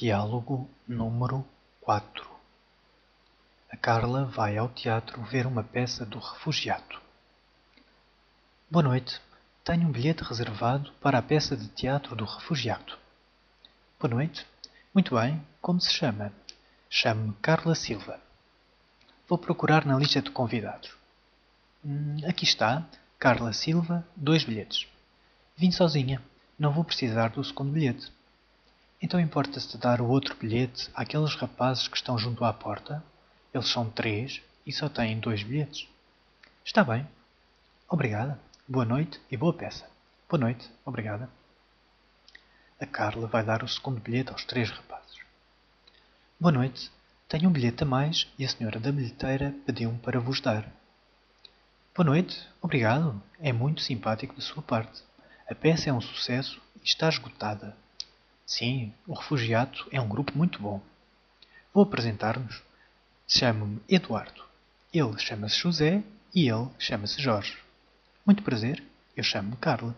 Diálogo número quatro A Carla vai ao teatro ver uma peça do Refugiado. Boa noite. Tenho um bilhete reservado para a peça de teatro do Refugiado. Boa noite. Muito bem. Como se chama? Chamo-me Carla Silva. Vou procurar na lista de convidados. Hum, aqui está. Carla Silva, dois bilhetes. Vim sozinha. Não vou precisar do segundo bilhete. Então importa-se dar o outro bilhete àqueles rapazes que estão junto à porta? Eles são três e só têm dois bilhetes. Está bem. Obrigada. Boa noite e boa peça. Boa noite. Obrigada. A Carla vai dar o segundo bilhete aos três rapazes. Boa noite. Tenho um bilhete a mais e a senhora da bilheteira pediu-me para vos dar. Boa noite. Obrigado. É muito simpático da sua parte. A peça é um sucesso e está esgotada. Sim, o Refugiado é um grupo muito bom. Vou apresentar-nos. Chamo-me Eduardo. Ele chama-se José e ele chama-se Jorge. Muito prazer, eu chamo-me Carla.